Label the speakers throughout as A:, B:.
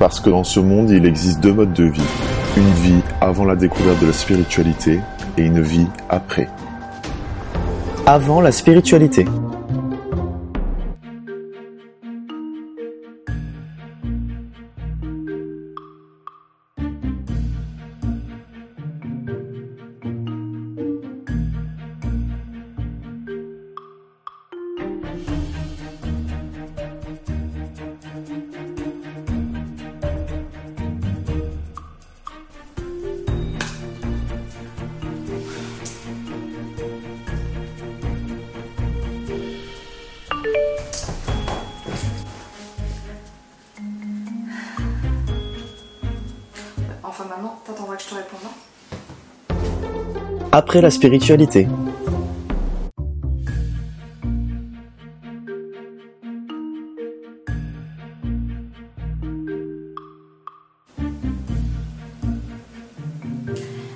A: Parce que dans ce monde, il existe deux modes de vie. Une vie avant la découverte de la spiritualité et une vie après.
B: Avant la spiritualité. Après la spiritualité.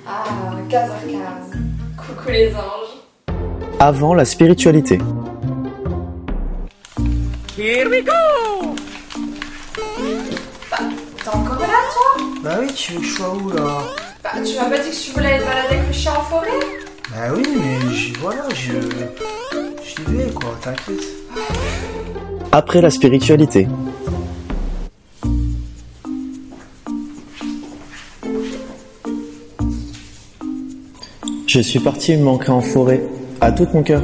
C: Ah, 15h15. Coucou les anges.
B: Avant la spiritualité.
D: Here we go
C: T'es encore là, toi?
E: Bah oui, tu veux que je sois où là
C: Bah, tu m'as pas dit que tu voulais aller te balader avec le chien en forêt
E: Bah oui, mais j'y voilà, je. J'y vais quoi, t'inquiète.
B: Après la spiritualité. Je suis parti manquer en forêt, à tout mon cœur.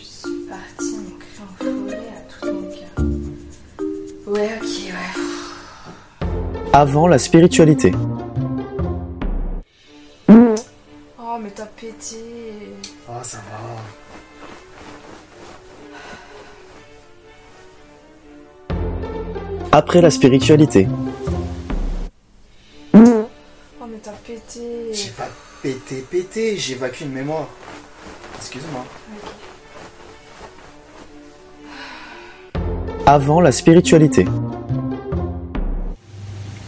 C: Je suis partie me créer en forêt à tout mon cœur. Ouais, ok, ouais.
B: Avant la spiritualité.
C: Mais t'as pété.
E: Ah, ça va.
B: Après la spiritualité.
C: Oh, mais t'as pété.
E: J'ai pas pété, pété, j'évacue une mémoire. Excuse-moi.
B: Avant la spiritualité.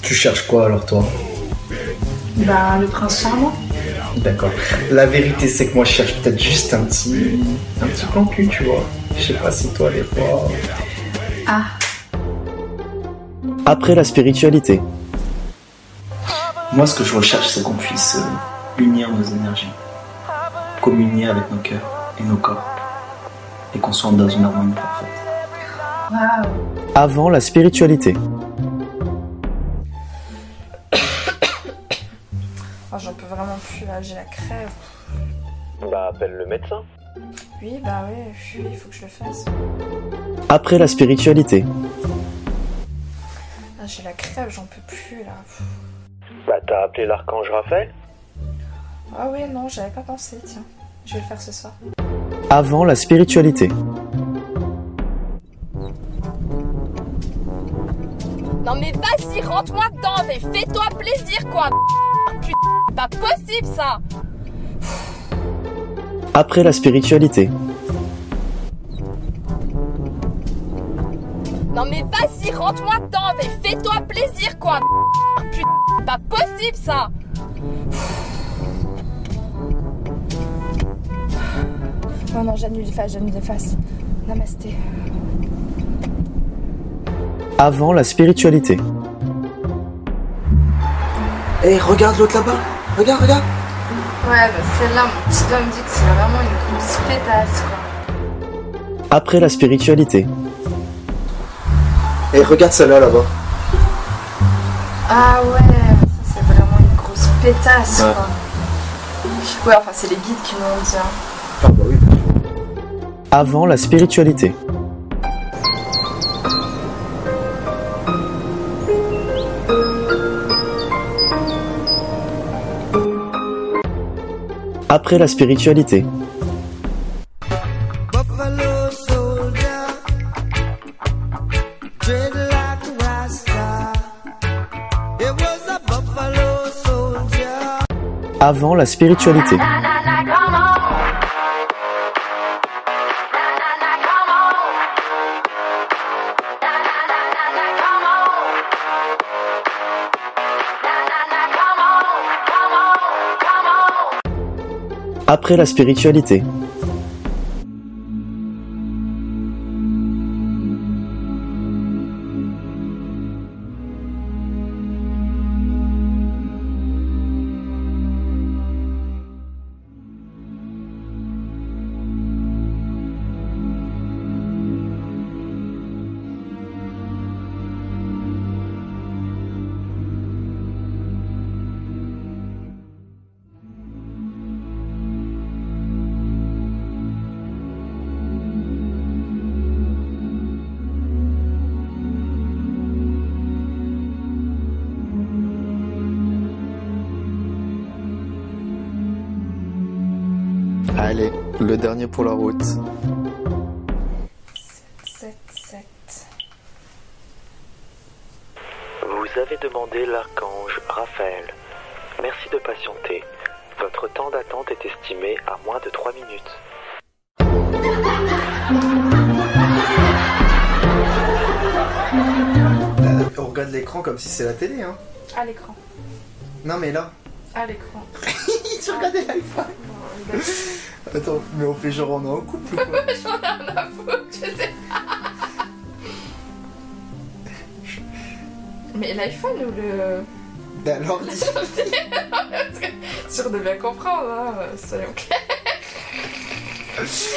E: Tu cherches quoi alors toi?
C: Bah, le prince charmant.
E: D'accord. La vérité c'est que moi je cherche peut-être juste un petit. un petit plan cul, tu vois. Je sais pas si toi des fois.
C: Ah,
B: Après la spiritualité.
E: Moi ce que je recherche c'est qu'on puisse euh, unir nos énergies. Communier avec nos cœurs et nos corps. Et qu'on soit dans une harmonie parfaite.
C: waouh.
B: Avant la spiritualité.
C: Oh, j'en peux vraiment plus là, j'ai la crève.
B: Bah appelle le médecin.
C: Oui, bah ouais, oui, il faut que je le fasse.
B: Après la spiritualité.
C: Ah, j'ai la crève, j'en peux plus là.
B: Bah t'as appelé l'archange Raphaël
C: Ah ouais, non, j'avais pas pensé, tiens. Je vais le faire ce soir.
B: Avant la spiritualité.
F: Non mais vas-y, rentre-moi dedans, mais fais-toi plaisir quoi pas possible ça
B: Après la spiritualité.
F: Non mais vas-y, rentre-moi dedans, mais fais-toi plaisir quoi Putain, c'est pas possible ça
C: Non, non, j'annule les faces, j'annule les faces. Namasté.
B: Avant la spiritualité.
E: Eh, regarde l'autre là-bas. Regarde, regarde.
C: Ouais, bah celle-là, mon petit doigt me dit que c'est vraiment une grosse pétasse, quoi.
B: Après la spiritualité.
E: Eh, regarde celle-là là-bas.
C: Ah ouais, ça c'est vraiment une grosse pétasse,
E: Ouais.
C: quoi. Ouais, enfin, c'est les guides qui m'ont dit, hein.
E: Ah bah oui.
B: Avant la spiritualité. Après la spiritualité. Avant la spiritualité. Après la spiritualité. Allez, le dernier pour la route.
C: 7, 7.
G: Vous avez demandé l'archange Raphaël. Merci de patienter. Votre temps d'attente est estimé à moins de 3 minutes.
H: On regarde l'écran comme si c'est la télé, hein.
C: À l'écran.
H: Non, mais là.
C: À l'écran.
H: tu regardais l'iPhone. Attends, mais on fait genre on est en couple ou quoi
C: J'en ai rien à foutre, je sais pas. Mais l'iPhone ou le.
H: Bah alors, dis-
C: Sûr de bien comprendre, hein, soyons clairs. si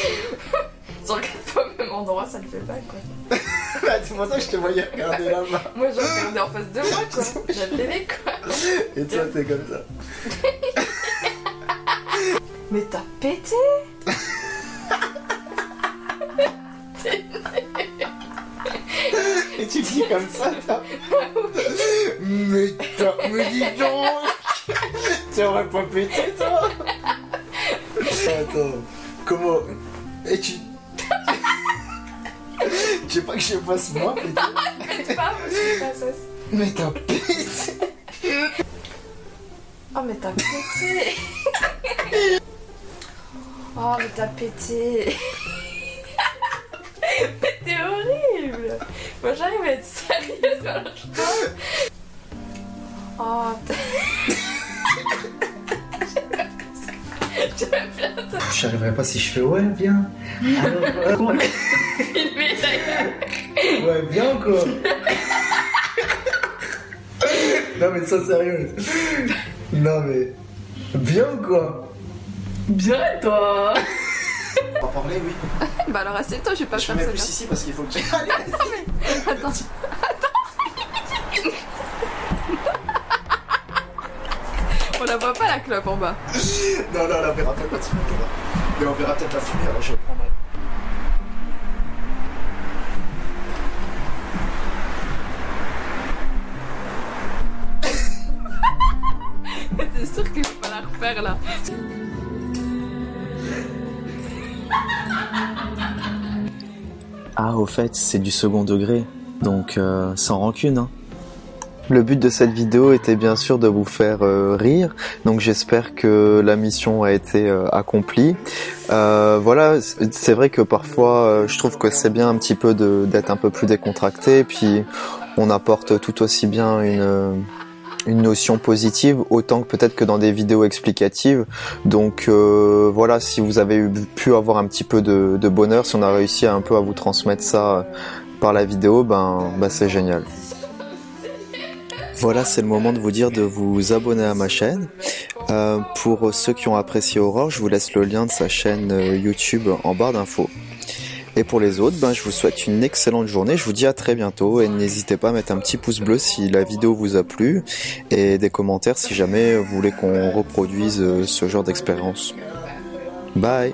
C: on regarde pas au même endroit, ça le fait pas quoi.
H: Bah, c'est pour ça que je te voyais regarder là-bas.
C: Moi je regardais en face de moi quoi. La télé quoi.
H: Et toi, t'es comme ça.
C: Mais t'as pété
H: Et tu dis comme ça. Mais t'as. Mais dis donc T'aurais pas pété, toi Attends, comment. Et tu. Tu veux pas que je fasse moi
C: Pète pas.
H: Mais t'as pété
C: Oh mais t'as pété Oh mais t'as pété Mais t'es horrible Moi j'arrive à être sérieuse alors je parle. Oh bien te
H: J'arriverai pas si je fais ouais, viens. Alors, ouais,
C: filmer d'ailleurs
H: ouais, viens quoi. Non mais sois sérieux. Non mais. Viens ou quoi?
C: Bien toi
H: On va parler, oui.
C: Bah alors assieds-toi, je vais pas
H: Je
C: faire
H: mets
C: ça
H: plus
C: bien.
H: ici parce qu'il faut que tu. Allez,
C: Attends. On la voit pas la clope en bas.
H: Non, non, on la verra pas quand il. Mais on verra peut-être la fumée, alors je prendrai.
C: C'est
B: c'est du second degré, donc euh, sans rancune. Hein. Le but de cette vidéo était bien sûr de vous faire euh, rire, donc j'espère que la mission a été euh, accomplie. Voilà, c'est vrai que parfois je trouve que c'est bien un petit peu d'être un peu plus décontracté, puis on apporte tout aussi bien une, une notion positive autant que peut-être que dans des vidéos explicatives. Donc euh, voilà, si vous avez pu avoir un petit peu de, bonheur, si on a réussi un peu à vous transmettre ça par la vidéo, ben, ben c'est génial. Voilà, c'est le moment de vous dire de vous abonner à ma chaîne. Euh, pour ceux qui ont apprécié Aurore, je vous laisse le lien de sa chaîne euh, YouTube en barre d'infos. Et pour les autres, ben, je vous souhaite une excellente journée. Je vous dis à très bientôt et n'hésitez pas à mettre un petit pouce bleu si la vidéo vous a plu et des commentaires si jamais vous voulez qu'on reproduise euh, ce genre d'expérience. Bye